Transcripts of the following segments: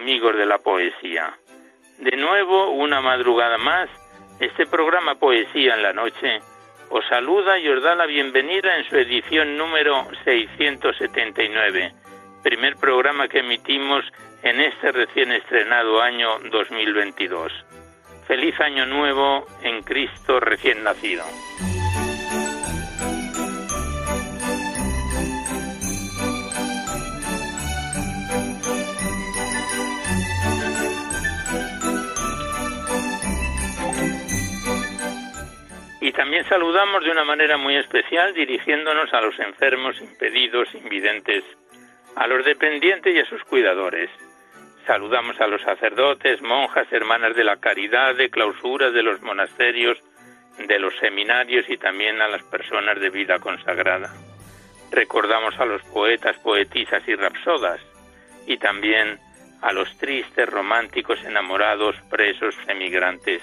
Amigos de la poesía. De nuevo, una madrugada más, este programa Poesía en la Noche os saluda y os da la bienvenida en su edición número 679, primer programa que emitimos en este recién estrenado año 2022. Feliz año nuevo en Cristo recién nacido. Y también saludamos de una manera muy especial dirigiéndonos a los enfermos, impedidos, invidentes, a los dependientes y a sus cuidadores. Saludamos a los sacerdotes, monjas, hermanas de la caridad, de clausuras de los monasterios, de los seminarios y también a las personas de vida consagrada. Recordamos a los poetas, poetisas y rapsodas y también a los tristes, románticos, enamorados, presos, emigrantes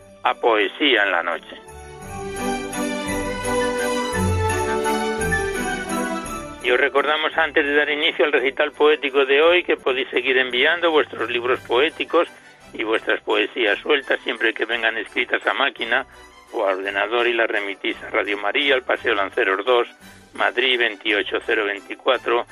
a Poesía en la Noche. Y os recordamos antes de dar inicio al recital poético de hoy que podéis seguir enviando vuestros libros poéticos y vuestras poesías sueltas siempre que vengan escritas a máquina o a ordenador y las remitís a Radio María, al Paseo Lanceros 2, Madrid 28024,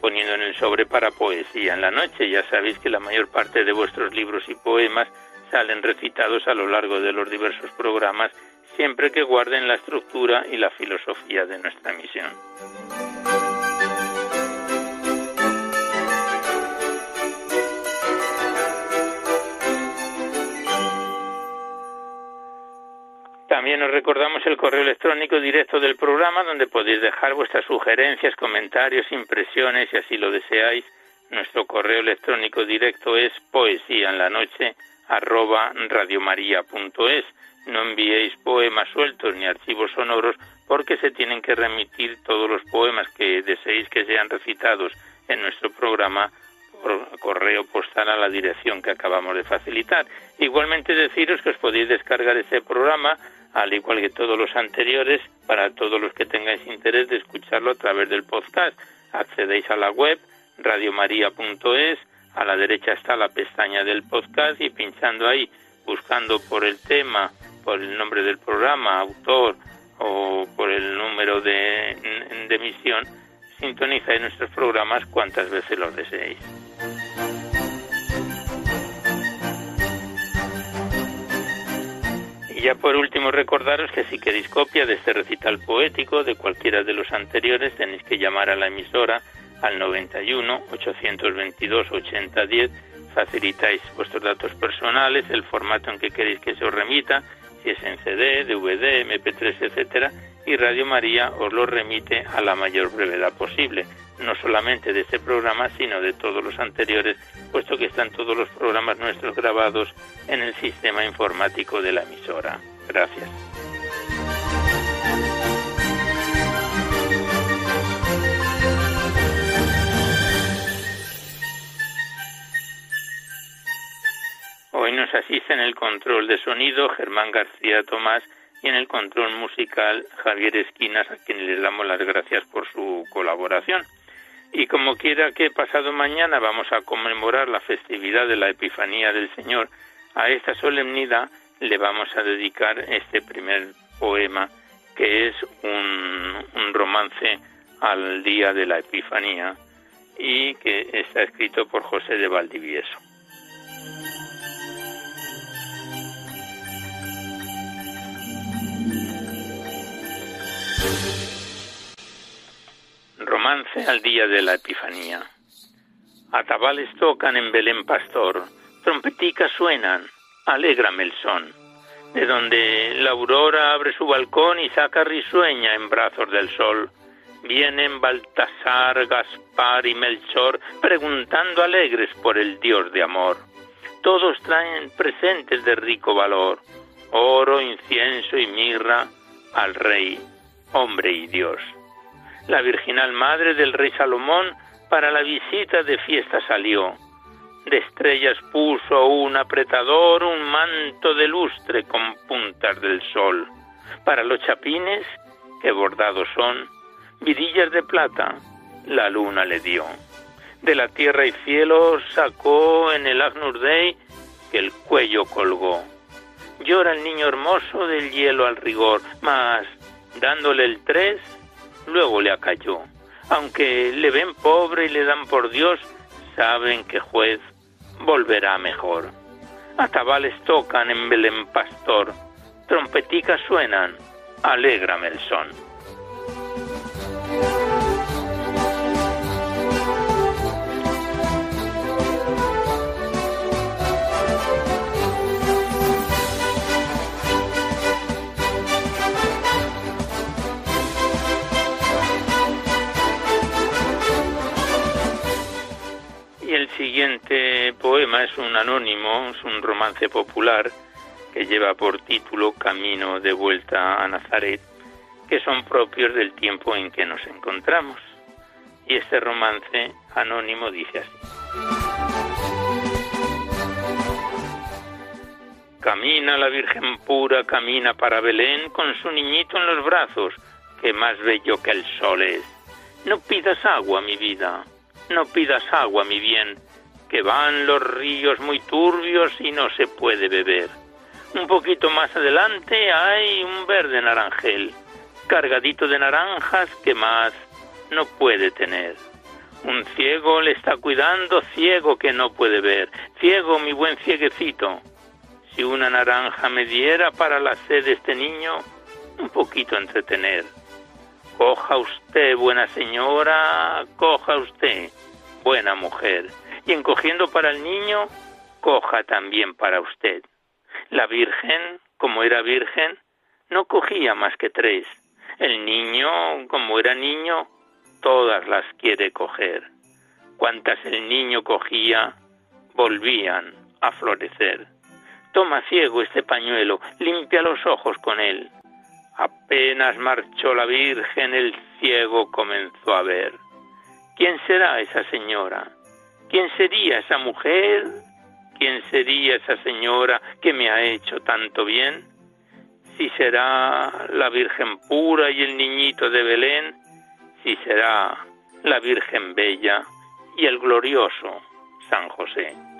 poniendo en el sobre para poesía en la noche. Ya sabéis que la mayor parte de vuestros libros y poemas salen recitados a lo largo de los diversos programas, siempre que guarden la estructura y la filosofía de nuestra misión. También os recordamos el correo electrónico directo del programa donde podéis dejar vuestras sugerencias, comentarios, impresiones, si así lo deseáis. Nuestro correo electrónico directo es poesía en la noche arroba radiomaria.es. No enviéis poemas sueltos ni archivos sonoros porque se tienen que remitir todos los poemas que deseéis que sean recitados en nuestro programa por correo postal a la dirección que acabamos de facilitar. Igualmente deciros que os podéis descargar este programa, al igual que todos los anteriores, para todos los que tengáis interés de escucharlo a través del podcast. Accedéis a la web radiomaria.es a la derecha está la pestaña del podcast y pinchando ahí, buscando por el tema, por el nombre del programa, autor o por el número de, de emisión, sintonizáis nuestros programas cuantas veces los deseéis. Ya por último recordaros que si queréis copia de este recital poético de cualquiera de los anteriores tenéis que llamar a la emisora al 91 822 8010 facilitáis vuestros datos personales, el formato en que queréis que se os remita, si es en CD, DVD, MP3, etcétera, y Radio María os lo remite a la mayor brevedad posible, no solamente de este programa, sino de todos los anteriores, puesto que están todos los programas nuestros grabados en el sistema informático de la emisora. Gracias. Hoy nos asiste en el control de sonido Germán García Tomás y en el control musical Javier Esquinas, a quien les damos las gracias por su colaboración. Y como quiera que pasado mañana vamos a conmemorar la festividad de la Epifanía del Señor, a esta solemnidad le vamos a dedicar este primer poema, que es un, un romance al día de la Epifanía y que está escrito por José de Valdivieso. Romance al día de la Epifanía. Atabales tocan en Belén pastor, trompeticas suenan, alégrame el son, de donde la aurora abre su balcón y saca risueña en brazos del sol. Vienen Baltasar, Gaspar y Melchor preguntando alegres por el Dios de amor. Todos traen presentes de rico valor, oro, incienso y mirra al Rey, hombre y Dios. La virginal madre del rey Salomón para la visita de fiesta salió. De estrellas puso un apretador, un manto de lustre con puntas del sol. Para los chapines, que bordados son, vidillas de plata, la luna le dio. De la tierra y cielo sacó en el Agnus Dei que el cuello colgó. Llora el niño hermoso del hielo al rigor, mas dándole el tres, luego le acalló. Aunque le ven pobre y le dan por Dios, saben que juez volverá mejor. Atabales tocan en Belén pastor, trompeticas suenan, alégrame el son. Siguiente poema es un anónimo, es un romance popular que lleva por título Camino de vuelta a Nazaret, que son propios del tiempo en que nos encontramos. Y este romance anónimo dice así. Camina la Virgen pura, camina para Belén con su niñito en los brazos, que más bello que el sol es. No pidas agua, mi vida, no pidas agua, mi bien, que van los ríos muy turbios y no se puede beber. Un poquito más adelante hay un verde naranjel, cargadito de naranjas que más no puede tener. Un ciego le está cuidando, ciego que no puede ver. Ciego, mi buen cieguecito. Si una naranja me diera para la sed de este niño, un poquito entretener. Coja usted, buena señora, coja usted, buena mujer, y encogiendo para el niño, coja también para usted. La Virgen, como era virgen, no cogía más que tres. El niño, como era niño, todas las quiere coger. Cuantas el niño cogía, volvían a florecer. Toma ciego este pañuelo, limpia los ojos con él. Apenas marchó la Virgen, el ciego comenzó a ver. ¿Quién será esa señora? ¿Quién sería esa mujer? ¿Quién sería esa señora que me ha hecho tanto bien? Si será la Virgen pura y el niñito de Belén, si será la Virgen bella y el glorioso San José.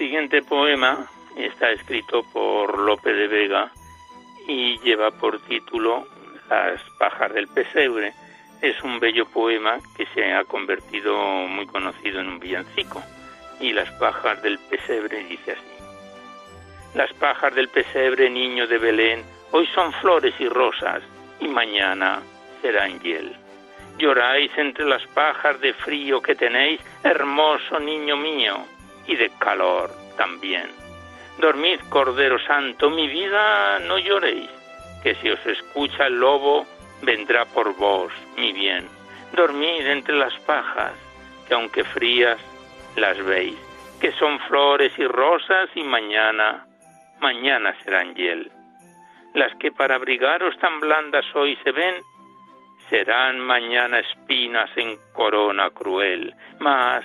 Siguiente poema está escrito por Lope de Vega y lleva por título Las pajas del pesebre. Es un bello poema que se ha convertido muy conocido en un villancico. Y las pajas del pesebre dice así. Las pajas del pesebre, niño de Belén, hoy son flores y rosas y mañana serán hiel. Lloráis entre las pajas de frío que tenéis, hermoso niño mío, y de calor también. Dormid, Cordero Santo, mi vida, no lloréis, que si os escucha el lobo, vendrá por vos, mi bien. Dormid entre las pajas, que aunque frías, las veis, que son flores y rosas y mañana, mañana serán hiel. Las que para abrigaros tan blandas hoy se ven, serán mañana espinas en corona cruel, mas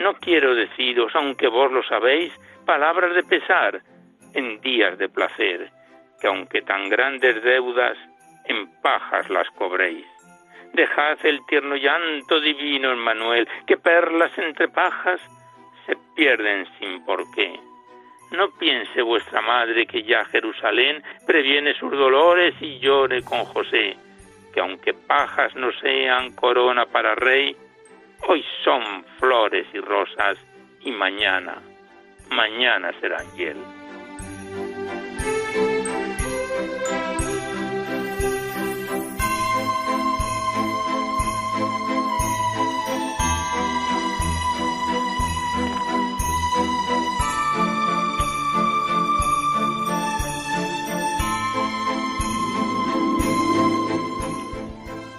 No quiero deciros, aunque vos lo sabéis, palabras de pesar en días de placer, que aunque tan grandes deudas, en pajas las cobréis. Dejad el tierno llanto divino, Manuel, que perlas entre pajas se pierden sin por qué. No piense vuestra madre que ya Jerusalén previene sus dolores y llore con José, que aunque pajas no sean corona para rey, hoy son flores y rosas y mañana, mañana serán hiel.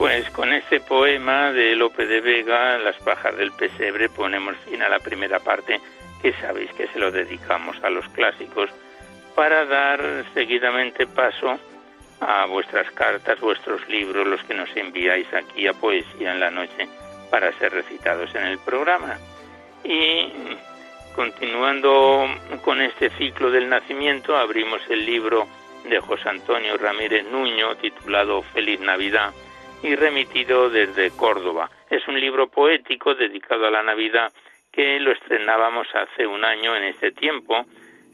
Pues con este poema de Lope de Vega, Las pajas del pesebre, ponemos fin a la primera parte, que sabéis que se lo dedicamos a los clásicos, para dar seguidamente paso a vuestras cartas, vuestros libros, los que nos enviáis aquí a Poesía en la Noche, para ser recitados en el programa. Y continuando con este ciclo del nacimiento, abrimos el libro de José Antonio Ramírez Nuño, titulado Feliz Navidad, y remitido desde Córdoba. Es un libro poético dedicado a la Navidad que lo estrenábamos hace un año en este tiempo.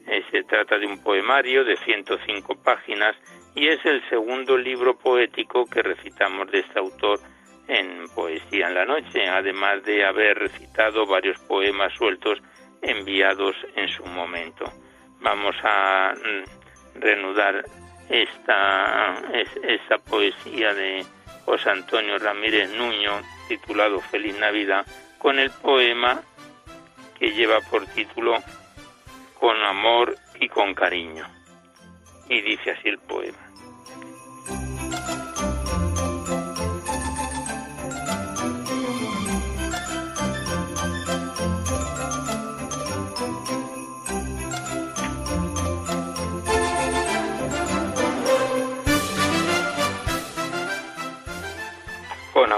Eh, se trata de un poemario de 105 páginas y es el segundo libro poético que recitamos de este autor en Poesía en la Noche, además de haber recitado varios poemas sueltos enviados en su momento. Vamos a mm, reanudar esta, esta poesía de José Antonio Ramírez Nuño, titulado Feliz Navidad, con el poema que lleva por título Con amor y con cariño. Y dice así el poema.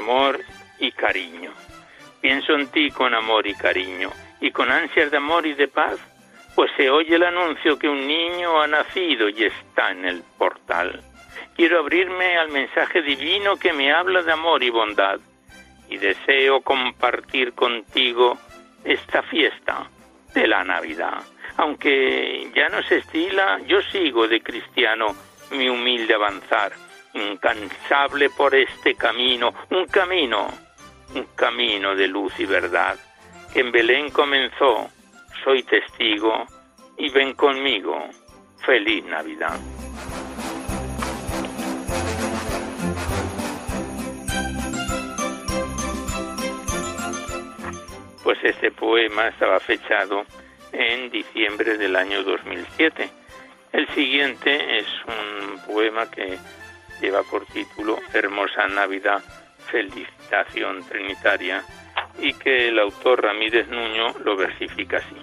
Amor y cariño. Pienso en ti con amor y cariño, y con ansias de amor y de paz, pues se oye el anuncio que un niño ha nacido y está en el portal. Quiero abrirme al mensaje divino que me habla de amor y bondad, y deseo compartir contigo esta fiesta de la Navidad. Aunque ya no se estila, yo sigo de cristiano mi humilde avanzar incansable por este camino, un camino, un camino de luz y verdad, que en Belén comenzó, soy testigo, y ven conmigo, feliz Navidad. Pues este poema estaba fechado en diciembre del año 2007. El siguiente es un poema que lleva por título Hermosa Navidad, Felicitación Trinitaria y que el autor Ramírez Nuño lo versifica así.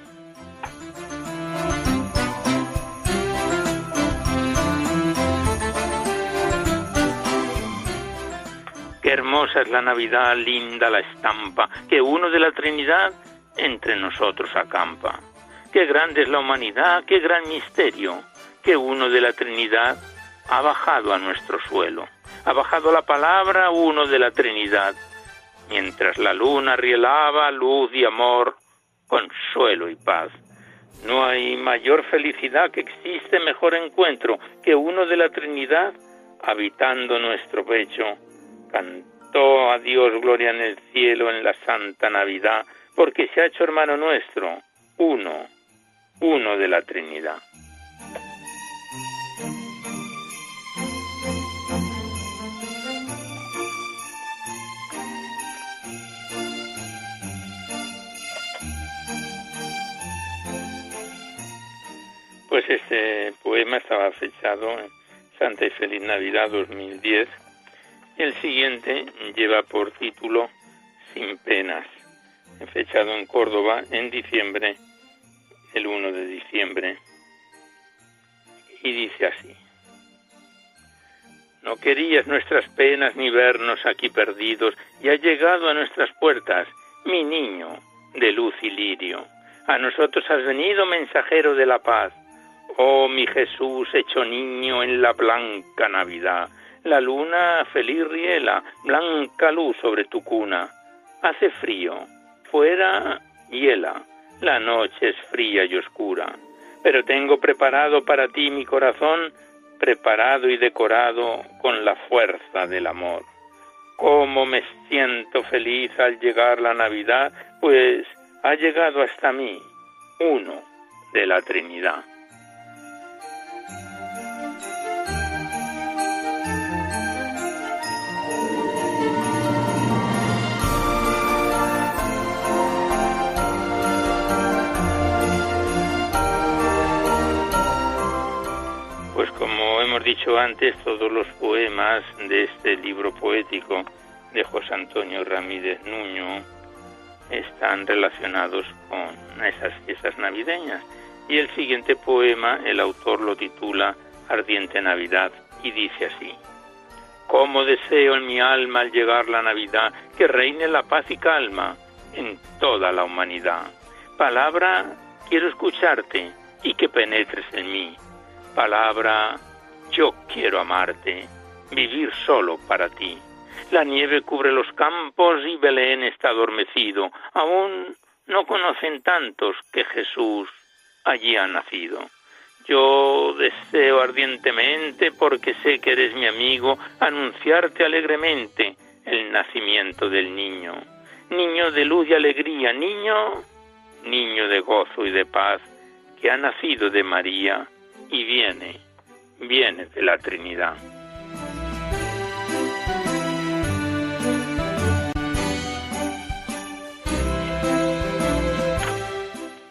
Qué hermosa es la Navidad, linda la estampa, que uno de la Trinidad entre nosotros acampa. Qué grande es la humanidad, qué gran misterio, que uno de la Trinidad ha bajado a nuestro suelo, ha bajado la palabra uno de la Trinidad, mientras la luna rielaba luz y amor, consuelo y paz. No hay mayor felicidad que existe mejor encuentro que uno de la Trinidad habitando nuestro pecho. Cantó a Dios gloria en el cielo en la santa Navidad, porque se ha hecho hermano nuestro, uno, uno de la Trinidad. Pues este poema estaba fechado en Santa y Feliz Navidad 2010 y el siguiente lleva por título Sin penas, fechado en Córdoba en diciembre, el 1 de diciembre, y dice así. No querías nuestras penas ni vernos aquí perdidos, y ha llegado a nuestras puertas mi niño, de luz y lirio. A nosotros has venido mensajero de la paz. Oh mi Jesús hecho niño en la blanca Navidad. La luna feliz riela, blanca luz sobre tu cuna. Hace frío, fuera hiela, la noche es fría y oscura. Pero tengo preparado para ti mi corazón, preparado y decorado con la fuerza del amor. Cómo me siento feliz al llegar la Navidad, pues ha llegado hasta mí uno de la Trinidad. Dicho antes, todos los poemas de este libro poético de José Antonio Ramírez Nuño están relacionados con esas fiestas navideñas. Y el siguiente poema, el autor lo titula Ardiente Navidad y dice así. Cómo deseo en mi alma al llegar la Navidad que reine la paz y calma en toda la humanidad. Palabra, quiero escucharte y que penetres en mí. Palabra, yo quiero amarte, vivir solo para ti. La nieve cubre los campos y Belén está adormecido. Aún no conocen tantos que Jesús allí ha nacido. Yo deseo ardientemente, porque sé que eres mi amigo, anunciarte alegremente el nacimiento del niño. Niño de luz y alegría, niño, niño de gozo y de paz, que ha nacido de María y viene, viene de la Trinidad.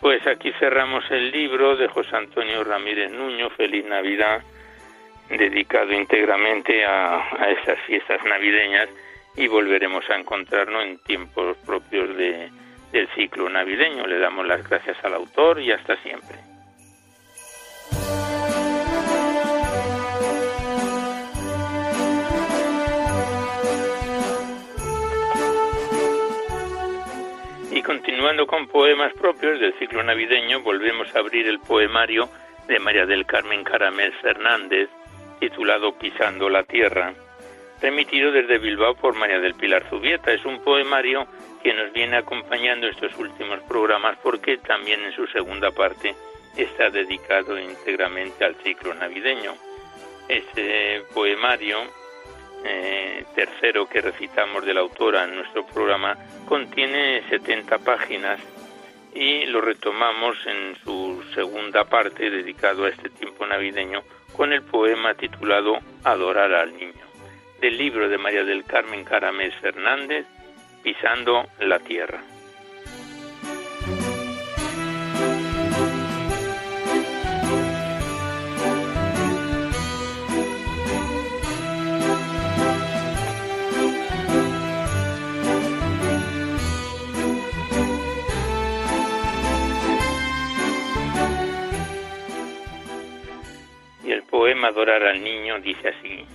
Pues aquí cerramos el libro de José Antonio Ramírez Nuño, Feliz Navidad, dedicado íntegramente a, a estas fiestas navideñas y volveremos a encontrarnos en tiempos propios de, del ciclo navideño. Le damos las gracias al autor y hasta siempre. Continuando con poemas propios del ciclo navideño, volvemos a abrir el poemario de María del Carmen Caramel Fernández, titulado Pisando la Tierra, remitido desde Bilbao por María del Pilar Zubieta. Es un poemario que nos viene acompañando estos últimos programas porque también en su segunda parte está dedicado íntegramente al ciclo navideño. Este poemario eh, tercero que recitamos de la autora en nuestro programa contiene 70 páginas y lo retomamos en su segunda parte dedicado a este tiempo navideño con el poema titulado Adorar al Niño, del libro de María del Carmen Caramés Fernández, Pisando la Tierra. Adorar al Niño dice así.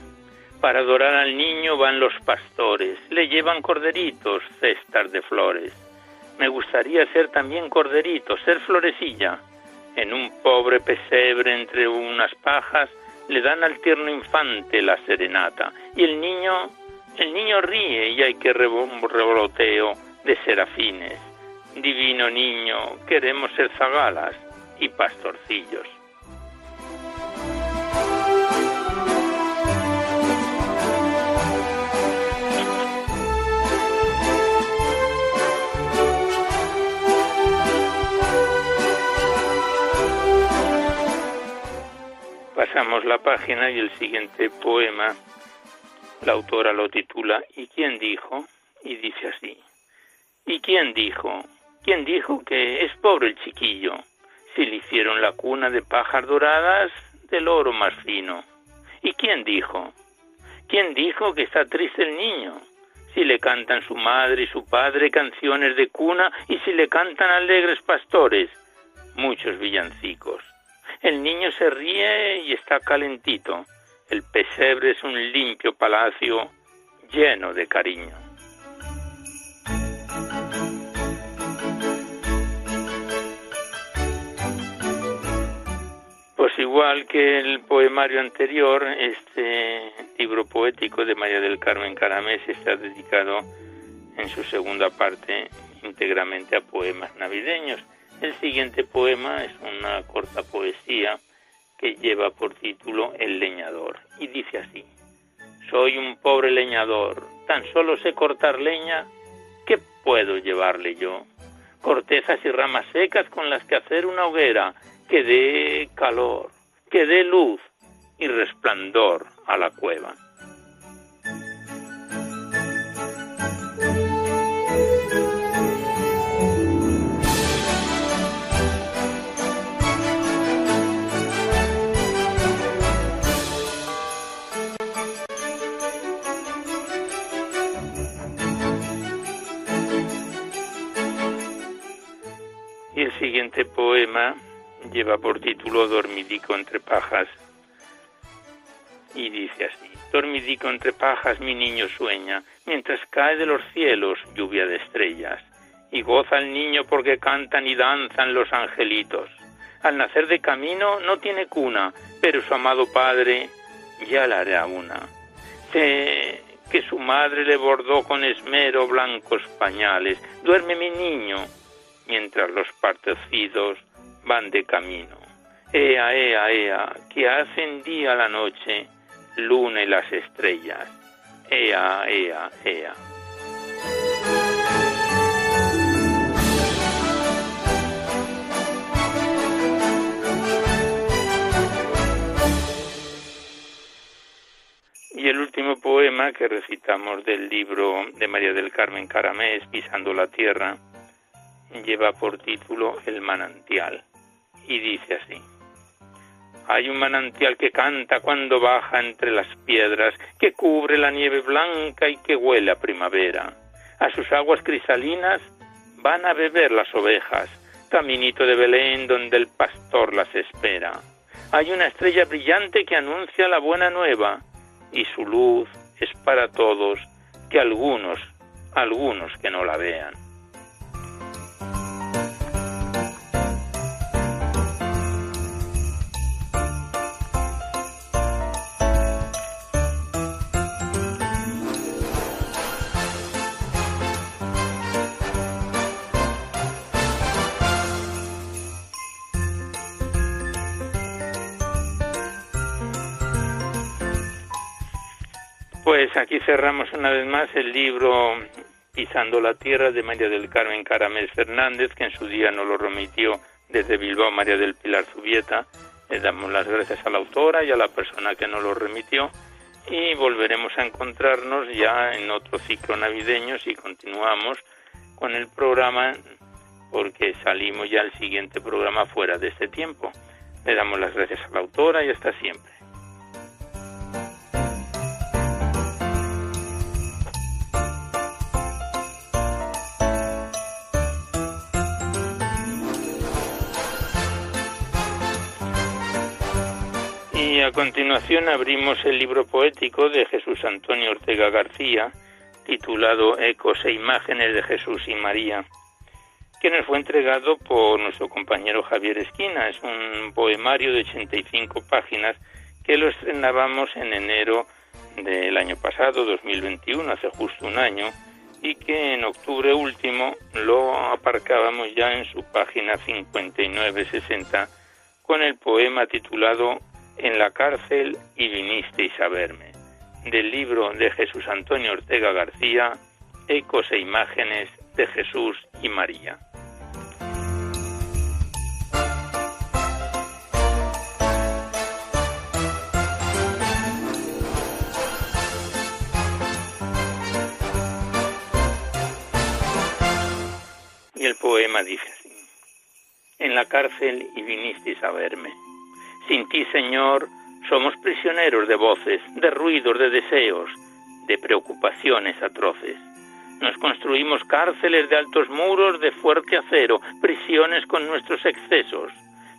Para adorar al niño van los pastores, le llevan corderitos, cestas de flores. Me gustaría ser también corderito, ser florecilla. En un pobre pesebre entre unas pajas le dan al tierno infante la serenata. Y el niño, el niño ríe y hay que revoloteo de serafines. Divino niño, queremos ser zagalas y pastorcillos. Pasamos la página y el siguiente poema, la autora lo titula ¿Y quién dijo? Y dice así. ¿Y quién dijo? ¿Quién dijo que es pobre el chiquillo? Si le hicieron la cuna de pajas doradas del oro más fino. ¿Y quién dijo? ¿Quién dijo que está triste el niño? Si le cantan su madre y su padre canciones de cuna y si le cantan alegres pastores, muchos villancicos. El niño se ríe y está calentito. El pesebre es un limpio palacio lleno de cariño. Pues igual que el poemario anterior, este libro poético de María del Carmen Caramés está dedicado en su segunda parte íntegramente a poemas navideños. El siguiente poema es una corta poesía que lleva por título El leñador y dice así, Soy un pobre leñador, tan solo sé cortar leña, ¿qué puedo llevarle yo? Cortezas y ramas secas con las que hacer una hoguera que dé calor, que dé luz y resplandor a la cueva. Siguiente poema lleva por título Dormidico entre pajas y dice así, Dormidico entre pajas mi niño sueña, mientras cae de los cielos lluvia de estrellas, y goza el niño porque cantan y danzan los angelitos. Al nacer de camino no tiene cuna, pero su amado padre ya la hará una. Que su madre le bordó con esmero blancos pañales. Duerme mi niño, mientras los partecidos van de camino. Ea, ea, ea, que hacen día la noche, luna y las estrellas. Ea, ea, ea. Y el último poema que recitamos del libro de María del Carmen Caramés, Pisando la Tierra, lleva por título El manantial y dice así. Hay un manantial que canta cuando baja entre las piedras, que cubre la nieve blanca y que huele a primavera. A sus aguas cristalinas van a beber las ovejas, caminito de Belén donde el pastor las espera. Hay una estrella brillante que anuncia la buena nueva, y su luz es para todos, que algunos, algunos que no la vean. Pues aquí cerramos una vez más el libro Pisando la Tierra de María del Carmen Caramés Fernández, que en su día nos lo remitió desde Bilbao María del Pilar Zubieta. Le damos las gracias a la autora y a la persona que nos lo remitió y volveremos a encontrarnos ya en otro ciclo navideño si continuamos con el programa porque salimos ya al siguiente programa fuera de este tiempo. Le damos las gracias a la autora y hasta siempre. A continuación abrimos el libro poético de Jesús Antonio Ortega García, titulado Ecos e Imágenes de Jesús y María, que nos fue entregado por nuestro compañero Javier Esquina. Es un poemario de 85 páginas que lo estrenábamos en enero del año pasado, 2021, hace justo un año, y que en octubre último lo aparcábamos ya en su página 59-60 con el poema titulado en la cárcel y vinisteis a verme, del libro de Jesús Antonio Ortega García, Ecos e Imágenes de Jesús y María. Y el poema dice así, en la cárcel y vinisteis a verme sin ti, Señor, somos prisioneros de voces, de ruidos, de deseos, de preocupaciones atroces. Nos construimos cárceles de altos muros de fuerte acero, prisiones con nuestros excesos.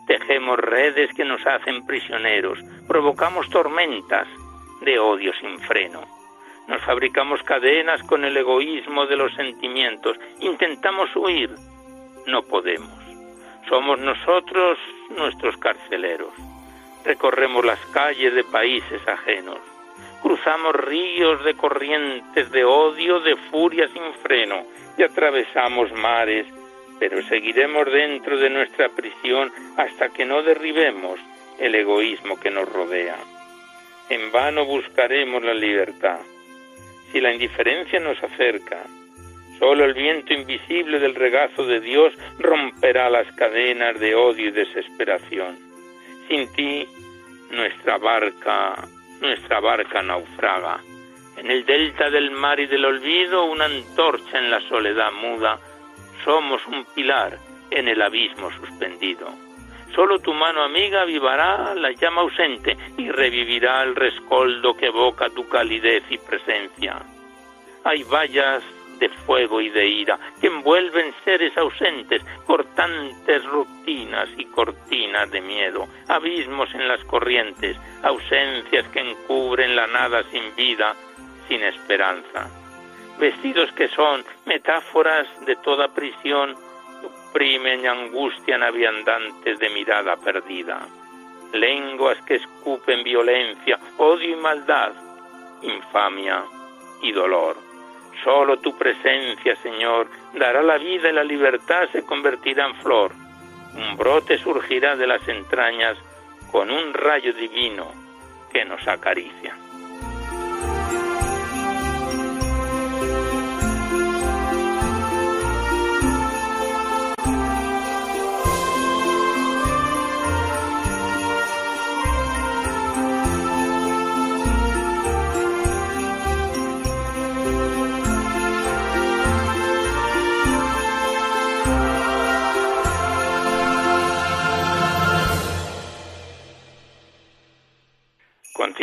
Tejemos redes que nos hacen prisioneros, provocamos tormentas de odio sin freno. Nos fabricamos cadenas con el egoísmo de los sentimientos, intentamos huir, no podemos. Somos nosotros nuestros carceleros recorremos las calles de países ajenos, cruzamos ríos de corrientes de odio, de furia sin freno, y atravesamos mares, pero seguiremos dentro de nuestra prisión hasta que no derribemos el egoísmo que nos rodea. En vano buscaremos la libertad. Si la indiferencia nos acerca, solo el viento invisible del regazo de Dios romperá las cadenas de odio y desesperación. Sin ti, nuestra barca, nuestra barca naufraga. En el delta del mar y del olvido, una antorcha en la soledad muda, somos un pilar en el abismo suspendido. Solo tu mano amiga avivará la llama ausente y revivirá el rescoldo que evoca tu calidez y presencia. Hay vallas de fuego y de ira que envuelven seres ausentes, cortantes rutinas y cortinas de miedo, abismos en las corrientes, ausencias que encubren la nada sin vida, sin esperanza. Vestidos que son metáforas de toda prisión, oprimen y angustian a viandantes de mirada perdida. Lenguas que escupen violencia, odio y maldad, infamia y dolor Solo tu presencia, Señor, dará la vida y la libertad se convertirá en flor. Un brote surgirá de las entrañas con un rayo divino que nos acaricia.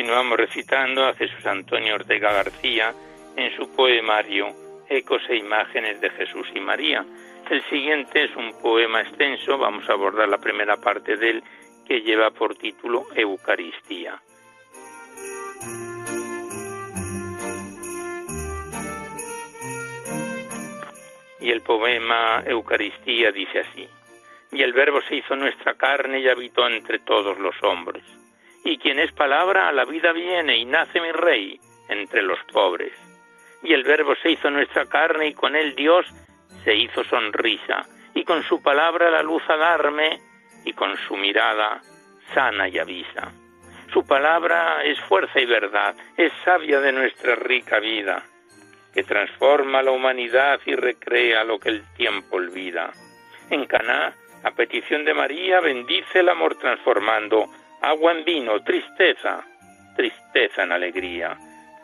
Continuamos recitando a Jesús Antonio Ortega García en su poemario Ecos e Imágenes de Jesús y María. El siguiente es un poema extenso, vamos a abordar la primera parte de él, que lleva por título Eucaristía. Y el poema Eucaristía dice así, y el Verbo se hizo nuestra carne y habitó entre todos los hombres y quien es palabra a la vida viene y nace mi rey entre los pobres. Y el verbo se hizo nuestra carne y con él Dios se hizo sonrisa y con su palabra la luz a darme y con su mirada sana y avisa. Su palabra es fuerza y verdad, es sabia de nuestra rica vida, que transforma la humanidad y recrea lo que el tiempo olvida. En Caná, a petición de María, bendice el amor transformando agua en vino, tristeza, tristeza en alegría.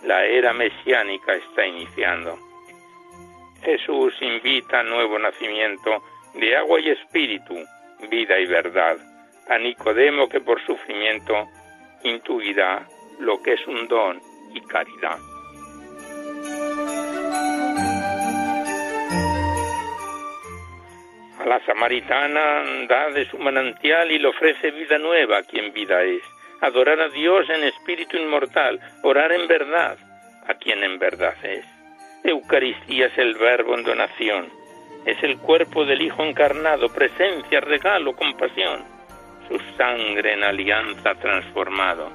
La era mesiánica está iniciando. Jesús invita a nuevo nacimiento de agua y espíritu, vida y verdad, a Nicodemo que por sufrimiento intuirá lo que es un don y caridad. A la samaritana da de su manantial y le ofrece vida nueva a quien vida es. Adorar a Dios en espíritu inmortal, orar en verdad a quien en verdad es. Eucaristía es el verbo en donación, es el cuerpo del Hijo encarnado, presencia, regalo, compasión, su sangre en alianza transformado.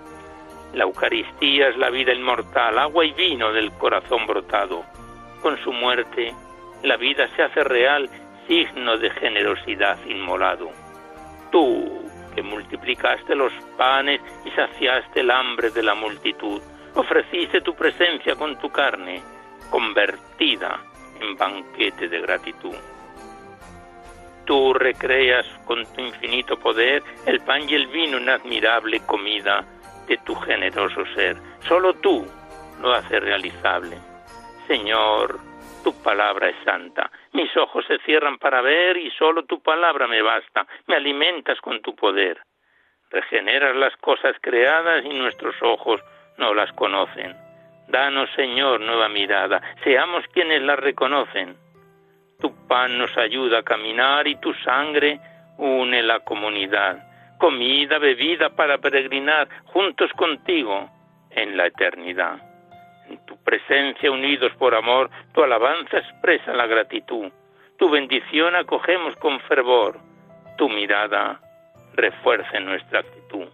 La Eucaristía es la vida inmortal, agua y vino del corazón brotado. Con su muerte, la vida se hace real signo de generosidad inmolado. Tú, que multiplicaste los panes y saciaste el hambre de la multitud, ofreciste tu presencia con tu carne, convertida en banquete de gratitud. Tú recreas con tu infinito poder el pan y el vino en admirable comida de tu generoso ser. Solo tú lo haces realizable. Señor, tu palabra es santa. Mis ojos se cierran para ver y solo tu palabra me basta. Me alimentas con tu poder. Regeneras las cosas creadas y nuestros ojos no las conocen. Danos, Señor, nueva mirada. Seamos quienes las reconocen. Tu pan nos ayuda a caminar y tu sangre une la comunidad. Comida, bebida para peregrinar juntos contigo en la eternidad. En tu presencia, unidos por amor, tu alabanza expresa la gratitud. Tu bendición acogemos con fervor. Tu mirada refuerce nuestra actitud.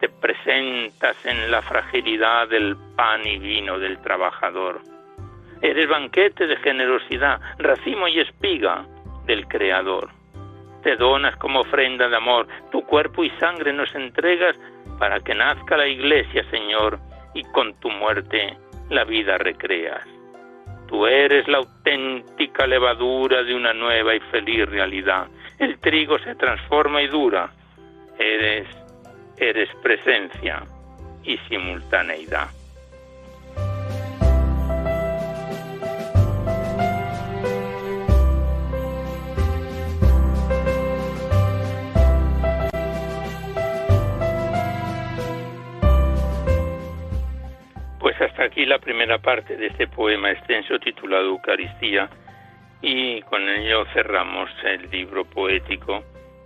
te presentas en la fragilidad del pan y vino del trabajador. Eres banquete de generosidad, racimo y espiga del Creador. Te donas como ofrenda de amor, tu cuerpo y sangre nos entregas para que nazca la iglesia, Señor, y con tu muerte la vida recreas. Tú eres la auténtica levadura de una nueva y feliz realidad. El trigo se transforma y dura. Eres, eres presencia y simultaneidad. Hasta aquí la primera parte de este poema extenso titulado Eucaristía y con ello cerramos el libro poético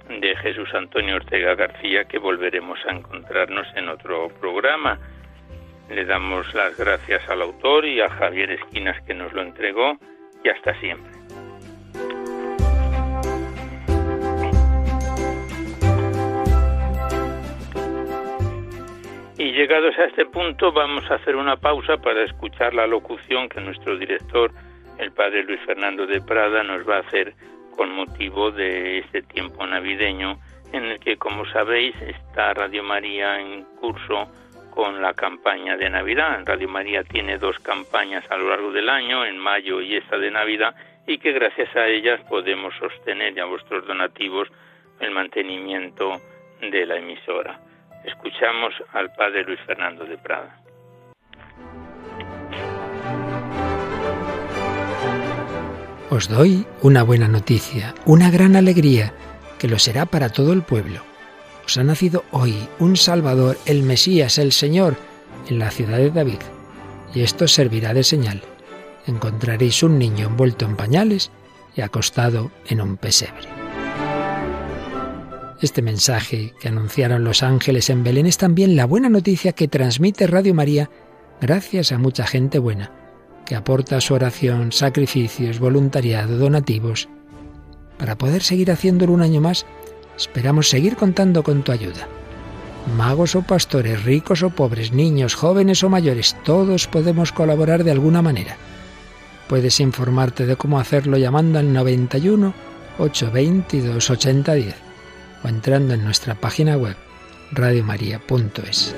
de Jesús Antonio Ortega García que volveremos a encontrarnos en otro programa. Le damos las gracias al autor y a Javier Esquinas que nos lo entregó y hasta siempre. Y llegados a este punto vamos a hacer una pausa para escuchar la locución que nuestro director, el padre Luis Fernando de Prada, nos va a hacer con motivo de este tiempo navideño en el que, como sabéis, está Radio María en curso con la campaña de Navidad. Radio María tiene dos campañas a lo largo del año, en mayo y esta de Navidad, y que gracias a ellas podemos sostener a vuestros donativos el mantenimiento de la emisora. Escuchamos al padre Luis Fernando de Prada. Os doy una buena noticia, una gran alegría, que lo será para todo el pueblo. Os ha nacido hoy un Salvador, el Mesías, el Señor, en la ciudad de David. Y esto servirá de señal. Encontraréis un niño envuelto en pañales y acostado en un pesebre. Este mensaje que anunciaron los ángeles en Belén es también la buena noticia que transmite Radio María gracias a mucha gente buena, que aporta su oración, sacrificios, voluntariado, donativos. Para poder seguir haciéndolo un año más, esperamos seguir contando con tu ayuda. Magos o pastores, ricos o pobres, niños, jóvenes o mayores, todos podemos colaborar de alguna manera. Puedes informarte de cómo hacerlo llamando al 91 822 8010 o entrando en nuestra página web radiomaria.es.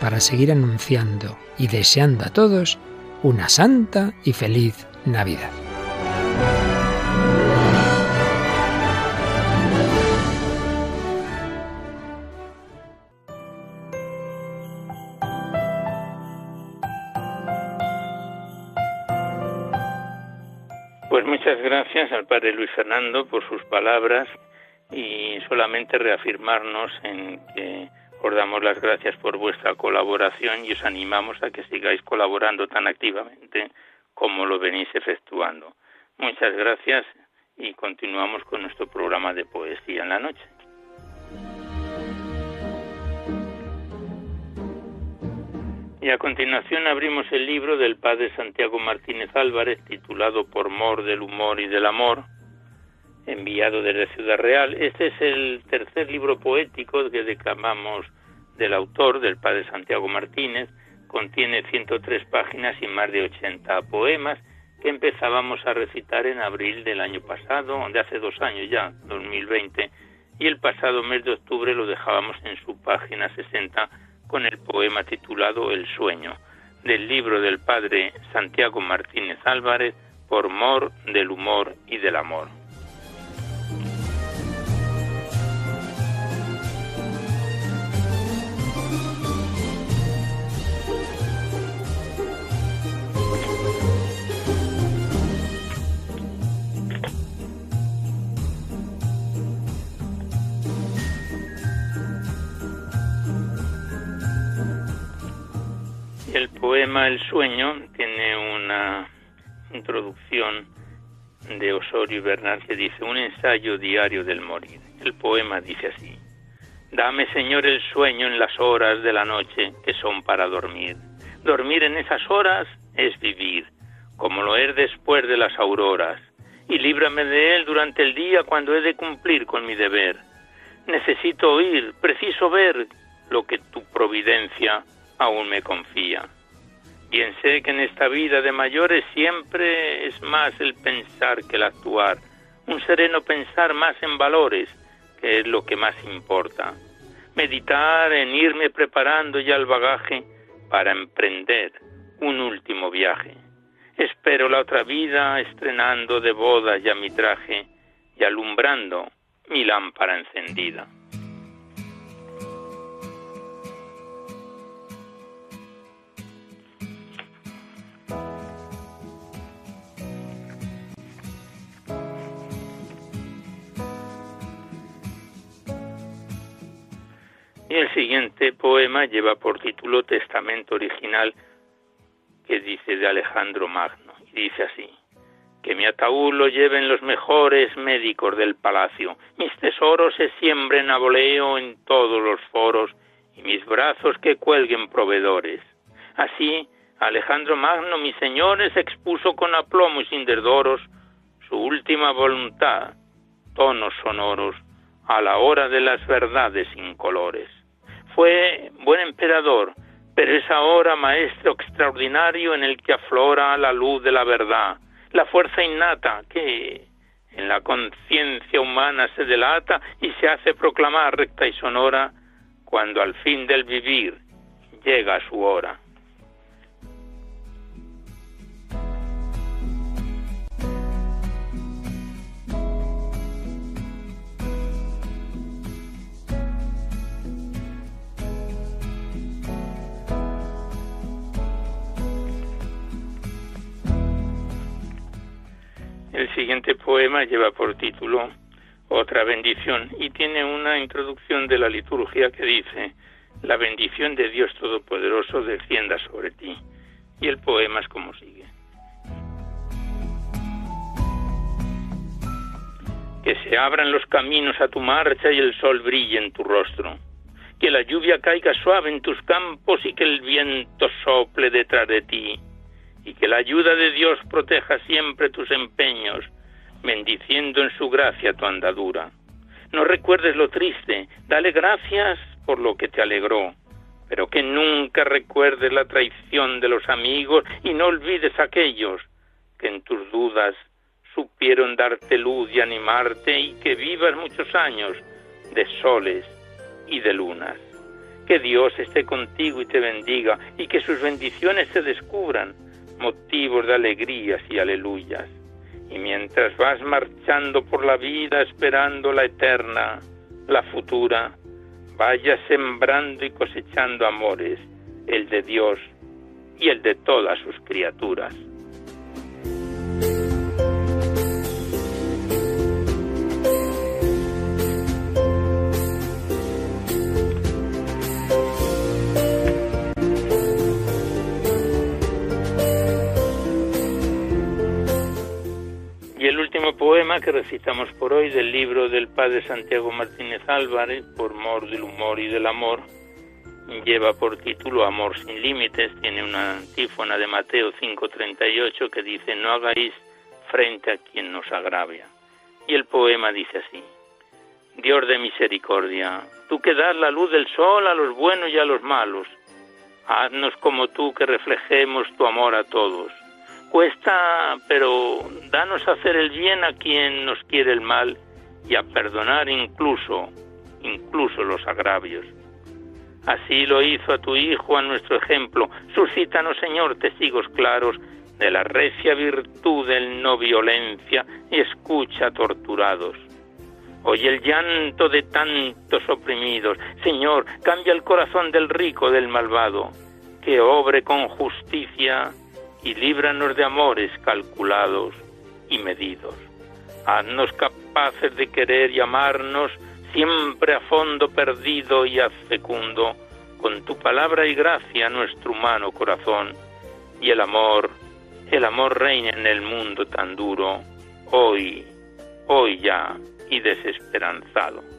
Para seguir anunciando y deseando a todos una santa y feliz Navidad. Muchas gracias al padre Luis Fernando por sus palabras y solamente reafirmarnos en que os damos las gracias por vuestra colaboración y os animamos a que sigáis colaborando tan activamente como lo venís efectuando. Muchas gracias y continuamos con nuestro programa de poesía en la noche. Y a continuación abrimos el libro del padre Santiago Martínez Álvarez titulado Por mor del humor y del amor, enviado desde Ciudad Real. Este es el tercer libro poético que declamamos del autor, del padre Santiago Martínez. Contiene 103 páginas y más de 80 poemas que empezábamos a recitar en abril del año pasado, de hace dos años ya, 2020, y el pasado mes de octubre lo dejábamos en su página 60 con el poema titulado El sueño, del libro del padre Santiago Martínez Álvarez, Por mor del humor y del amor. El poema El sueño tiene una introducción de Osorio Bernal que dice un ensayo diario del morir. El poema dice así: Dame, Señor, el sueño en las horas de la noche que son para dormir. Dormir en esas horas es vivir, como lo es después de las auroras, y líbrame de él durante el día cuando he de cumplir con mi deber. Necesito oír, preciso ver lo que tu providencia aún me confía. Bien sé que en esta vida de mayores siempre es más el pensar que el actuar, un sereno pensar más en valores, que es lo que más importa. Meditar en irme preparando ya el bagaje para emprender un último viaje. Espero la otra vida estrenando de boda ya mi traje y alumbrando mi lámpara encendida. Siguiente poema lleva por título Testamento original que dice de Alejandro Magno. Y dice así, que mi ataúd lo lleven los mejores médicos del palacio, mis tesoros se siembren a voleo en todos los foros y mis brazos que cuelguen proveedores. Así, Alejandro Magno, mi señores, expuso con aplomo y sin desdoros su última voluntad, tonos sonoros, a la hora de las verdades incolores. Fue buen emperador, pero es ahora maestro extraordinario en el que aflora la luz de la verdad, la fuerza innata que en la conciencia humana se delata y se hace proclamar recta y sonora cuando al fin del vivir llega su hora. Siguiente poema lleva por título Otra bendición y tiene una introducción de la liturgia que dice La bendición de Dios Todopoderoso descienda sobre ti. Y el poema es como sigue. Que se abran los caminos a tu marcha y el sol brille en tu rostro. Que la lluvia caiga suave en tus campos y que el viento sople detrás de ti y que la ayuda de Dios proteja siempre tus empeños, bendiciendo en su gracia tu andadura. No recuerdes lo triste, dale gracias por lo que te alegró, pero que nunca recuerdes la traición de los amigos y no olvides aquellos que en tus dudas supieron darte luz y animarte y que vivas muchos años de soles y de lunas. Que Dios esté contigo y te bendiga y que sus bendiciones se descubran motivos de alegrías y aleluyas. Y mientras vas marchando por la vida esperando la eterna, la futura, vayas sembrando y cosechando amores, el de Dios y el de todas sus criaturas. Recitamos por hoy del libro del padre Santiago Martínez Álvarez, por mor del humor y del amor, lleva por título Amor sin límites, tiene una antífona de Mateo 5:38 que dice, no hagáis frente a quien nos agravia. Y el poema dice así, Dios de misericordia, tú que das la luz del sol a los buenos y a los malos, haznos como tú que reflejemos tu amor a todos Cuesta, pero danos a hacer el bien a quien nos quiere el mal y a perdonar incluso, incluso los agravios. Así lo hizo a tu Hijo, a nuestro ejemplo. Suscítanos, Señor, testigos claros de la recia virtud del no violencia y escucha torturados. Oye el llanto de tantos oprimidos. Señor, cambia el corazón del rico del malvado, que obre con justicia y líbranos de amores calculados y medidos. Haznos capaces de querer y amarnos siempre a fondo perdido y a fecundo, con tu palabra y gracia nuestro humano corazón, y el amor, el amor reina en el mundo tan duro, hoy, hoy ya y desesperanzado.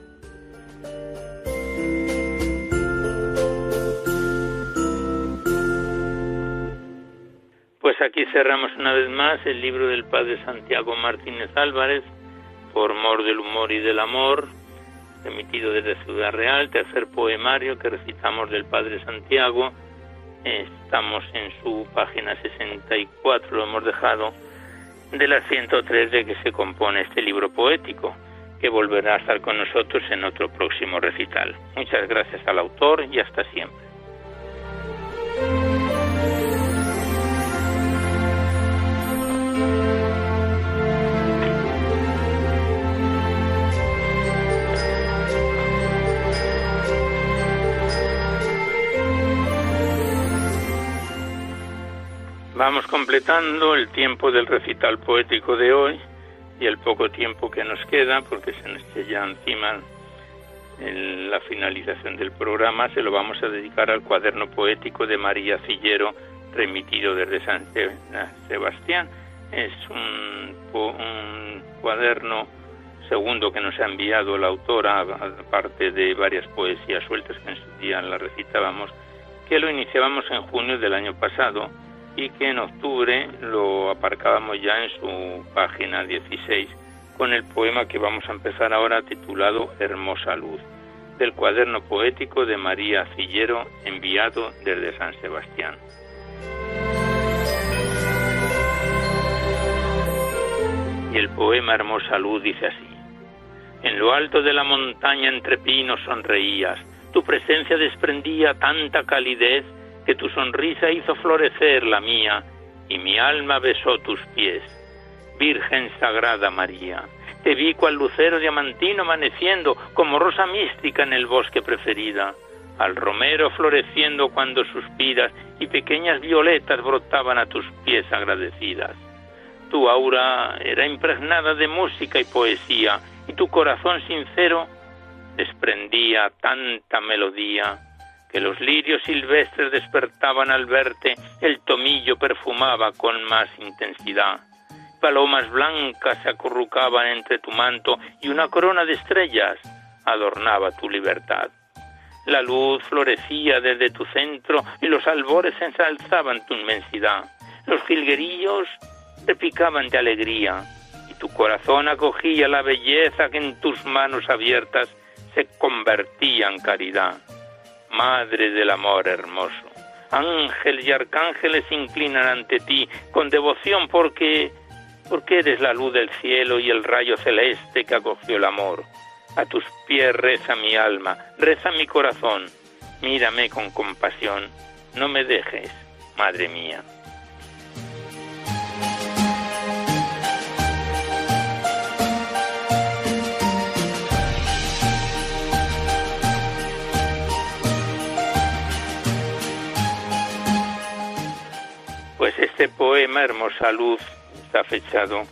Pues aquí cerramos una vez más el libro del Padre Santiago Martínez Álvarez, por mor del humor y del amor, remitido desde Ciudad Real, tercer poemario que recitamos del Padre Santiago. Estamos en su página 64, lo hemos dejado, de las 103 de que se compone este libro poético, que volverá a estar con nosotros en otro próximo recital. Muchas gracias al autor y hasta siempre. Vamos completando el tiempo del recital poético de hoy y el poco tiempo que nos queda, porque se nos ya encima en la finalización del programa, se lo vamos a dedicar al cuaderno poético de María Cillero, remitido desde San Sebastián. Es un, un cuaderno segundo que nos ha enviado la autora, aparte de varias poesías sueltas que en su día la recitábamos, que lo iniciábamos en junio del año pasado y que en octubre lo aparcábamos ya en su página 16 con el poema que vamos a empezar ahora titulado Hermosa Luz, del cuaderno poético de María Cillero enviado desde San Sebastián. Y el poema Hermosa Luz dice así, En lo alto de la montaña entre pinos sonreías, tu presencia desprendía tanta calidez que tu sonrisa hizo florecer la mía y mi alma besó tus pies. Virgen Sagrada María, te vi cual lucero diamantino amaneciendo como rosa mística en el bosque preferida, al romero floreciendo cuando suspiras y pequeñas violetas brotaban a tus pies agradecidas. Tu aura era impregnada de música y poesía y tu corazón sincero desprendía tanta melodía que los lirios silvestres despertaban al verte, el tomillo perfumaba con más intensidad. Palomas blancas se acurrucaban entre tu manto y una corona de estrellas adornaba tu libertad. La luz florecía desde tu centro y los albores ensalzaban tu inmensidad. Los jilguerillos repicaban de alegría y tu corazón acogía la belleza que en tus manos abiertas se convertía en caridad. Madre del amor hermoso. Ángel y arcángeles inclinan ante ti con devoción porque porque eres la luz del cielo y el rayo celeste que acogió el amor. A tus pies reza mi alma, reza mi corazón. Mírame con compasión, no me dejes, Madre mía. Pues este poema, Hermosa Luz, está fechado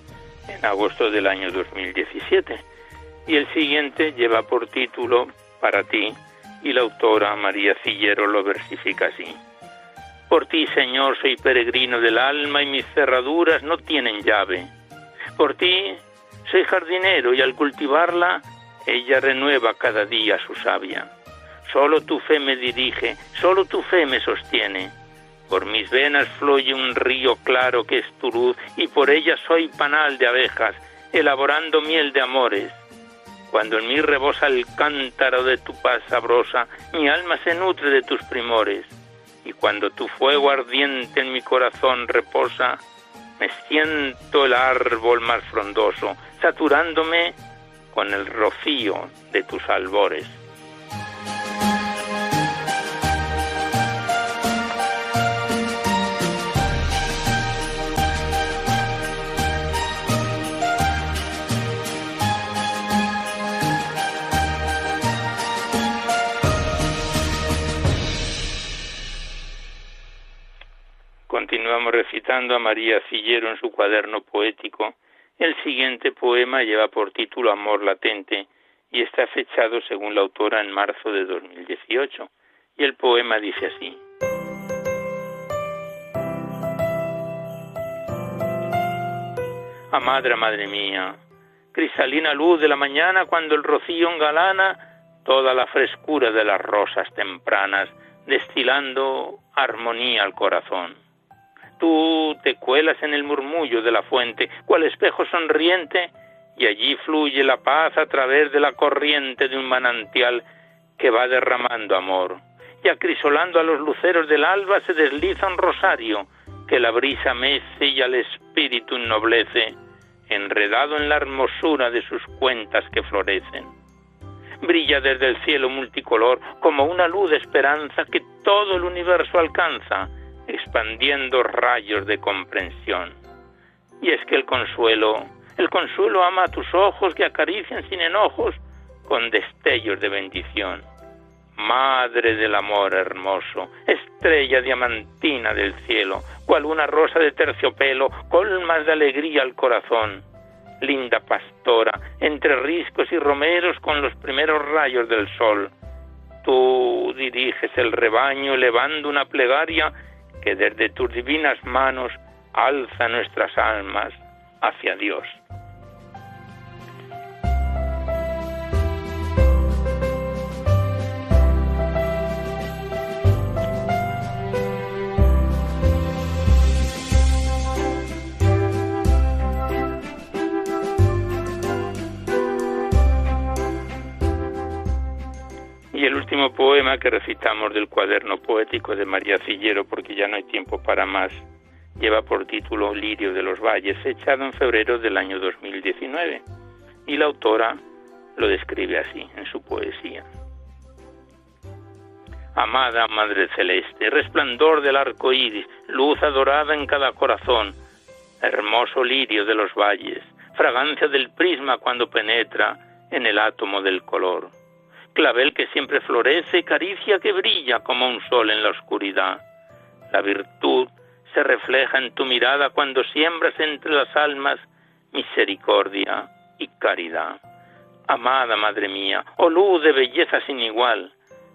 en agosto del año 2017 y el siguiente lleva por título Para ti y la autora María Cillero lo versifica así. Por ti, Señor, soy peregrino del alma y mis cerraduras no tienen llave. Por ti soy jardinero y al cultivarla ella renueva cada día su savia. Solo tu fe me dirige, solo tu fe me sostiene por mis venas fluye un río claro que es tu luz y por ella soy panal de abejas, elaborando miel de amores. Cuando en mí rebosa el cántaro de tu paz sabrosa, mi alma se nutre de tus primores. Y cuando tu fuego ardiente en mi corazón reposa, me siento el árbol más frondoso, saturándome con el rocío de tus albores. Continuamos recitando a María Cillero en su cuaderno poético. El siguiente poema lleva por título Amor latente y está fechado, según la autora, en marzo de 2018. Y el poema dice así. Amadra, madre mía, cristalina luz de la mañana cuando el rocío engalana toda la frescura de las rosas tempranas, destilando armonía al corazón Tú te cuelas en el murmullo de la fuente, cual espejo sonriente, y allí fluye la paz a través de la corriente de un manantial que va derramando amor. Y acrisolando a los luceros del alba se desliza un rosario que la brisa mece y al espíritu ennoblece, enredado en la hermosura de sus cuentas que florecen. Brilla desde el cielo multicolor como una luz de esperanza que todo el universo alcanza, expandiendo rayos de comprensión. Y es que el consuelo, el consuelo ama a tus ojos que acarician sin enojos con destellos de bendición. Madre del amor hermoso, estrella diamantina del cielo, cual una rosa de terciopelo, colmas de alegría al corazón. Linda pastora, entre riscos y romeros con los primeros rayos del sol. Tú diriges el rebaño elevando una plegaria que desde tus divinas manos alza nuestras almas hacia Dios. El último poema que recitamos del cuaderno poético de María Cillero, porque ya no hay tiempo para más, lleva por título Lirio de los Valles, echado en febrero del año 2019. Y la autora lo describe así en su poesía. Amada Madre Celeste, resplandor del arco iris, luz adorada en cada corazón, hermoso lirio de los valles, fragancia del prisma cuando penetra en el átomo del color clavel que siempre florece, caricia que brilla como un sol en la oscuridad. La virtud se refleja en tu mirada cuando siembras entre las almas misericordia y caridad. Amada Madre mía, oh luz de belleza sin igual,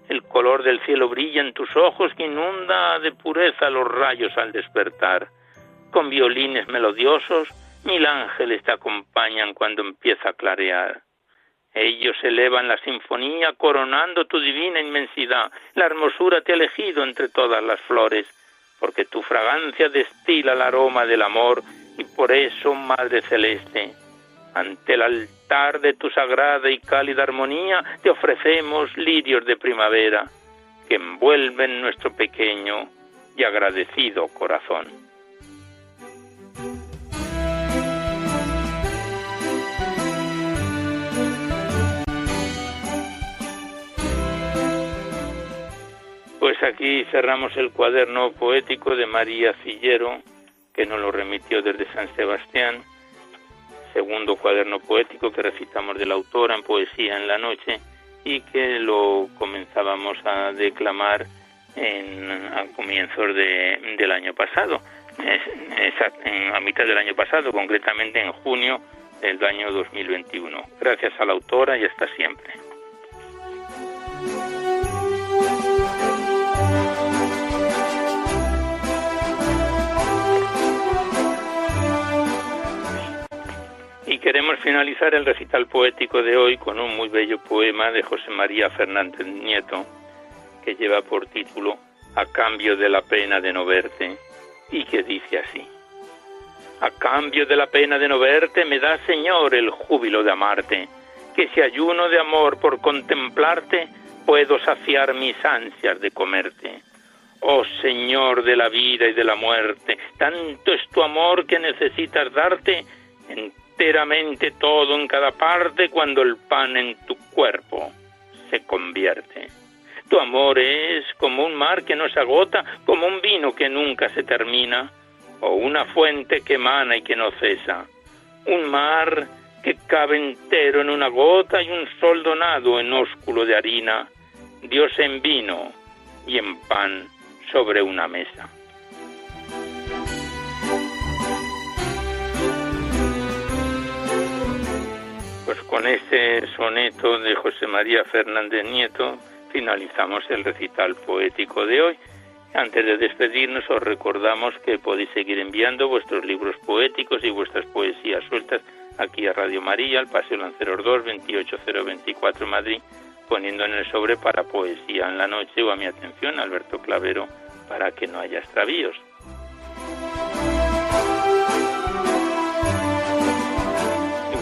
el color del cielo brilla en tus ojos que inunda de pureza los rayos al despertar. Con violines melodiosos, mil ángeles te acompañan cuando empieza a clarear. Ellos elevan la sinfonía coronando tu divina inmensidad. La hermosura te ha elegido entre todas las flores, porque tu fragancia destila el aroma del amor y por eso, Madre Celeste, ante el altar de tu sagrada y cálida armonía te ofrecemos lirios de primavera que envuelven nuestro pequeño y agradecido corazón. Pues aquí cerramos el cuaderno poético de María Cillero, que nos lo remitió desde San Sebastián, segundo cuaderno poético que recitamos de la autora en Poesía en la Noche y que lo comenzábamos a declamar en, a comienzos de, del año pasado, en, a mitad del año pasado, concretamente en junio del año 2021. Gracias a la autora y hasta siempre. Queremos finalizar el recital poético de hoy con un muy bello poema de José María Fernández Nieto, que lleva por título A cambio de la pena de no verte, y que dice así. A cambio de la pena de no verte, me da, Señor, el júbilo de amarte, que si ayuno de amor por contemplarte, puedo saciar mis ansias de comerte. Oh Señor de la vida y de la muerte, tanto es tu amor que necesitas darte en enteramente todo en cada parte cuando el pan en tu cuerpo se convierte. Tu amor es como un mar que no se agota, como un vino que nunca se termina, o una fuente que emana y que no cesa. Un mar que cabe entero en una gota y un sol donado en ósculo de harina, Dios en vino y en pan sobre una mesa. Pues con este soneto de José María Fernández Nieto finalizamos el recital poético de hoy. Antes de despedirnos os recordamos que podéis seguir enviando vuestros libros poéticos y vuestras poesías sueltas aquí a Radio María, al Paseo Lanceros 2, 28024 Madrid, poniendo en el sobre para poesía en la noche o a mi atención, Alberto Clavero, para que no haya extravíos.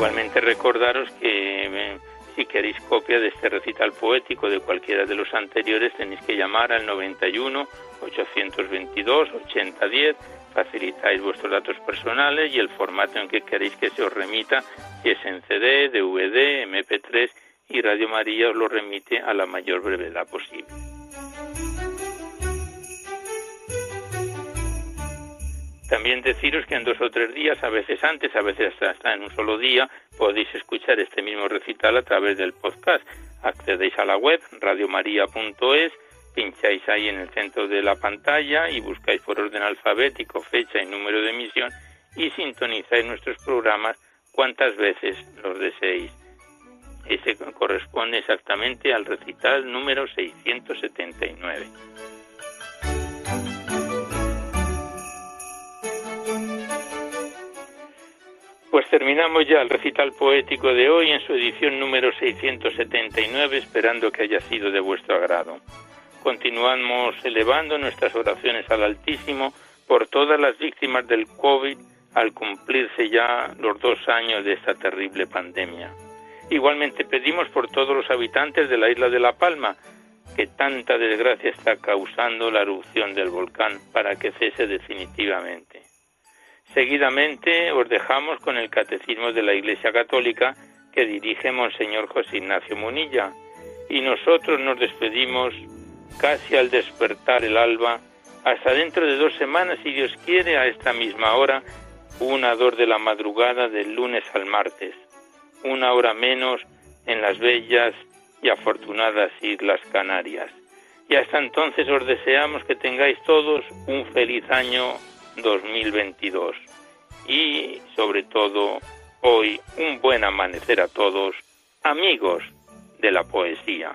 Igualmente recordaros que eh, si queréis copia de este recital poético de cualquiera de los anteriores tenéis que llamar al 91 822 8010 facilitáis vuestros datos personales y el formato en que queréis que se os remita, si es en CD, DVD, MP3 y Radio María os lo remite a la mayor brevedad posible. También deciros que en dos o tres días, a veces antes, a veces hasta en un solo día, podéis escuchar este mismo recital a través del podcast. Accedéis a la web radiomaria.es, pincháis ahí en el centro de la pantalla y buscáis por orden alfabético fecha y número de emisión y sintonizáis nuestros programas cuantas veces los deseéis. Ese corresponde exactamente al recital número 679. Pues terminamos ya el recital poético de hoy en su edición número 679, esperando que haya sido de vuestro agrado. Continuamos elevando nuestras oraciones al Altísimo por todas las víctimas del COVID al cumplirse ya los dos años de esta terrible pandemia. Igualmente pedimos por todos los habitantes de la isla de La Palma, que tanta desgracia está causando la erupción del volcán para que cese definitivamente. Seguidamente os dejamos con el Catecismo de la Iglesia Católica que dirige Monseñor José Ignacio Munilla. Y nosotros nos despedimos casi al despertar el alba. Hasta dentro de dos semanas, si Dios quiere, a esta misma hora, una dor de la madrugada del lunes al martes, una hora menos en las bellas y afortunadas Islas Canarias. Y hasta entonces os deseamos que tengáis todos un feliz año 2022. Y sobre todo, hoy un buen amanecer a todos, amigos de la poesía.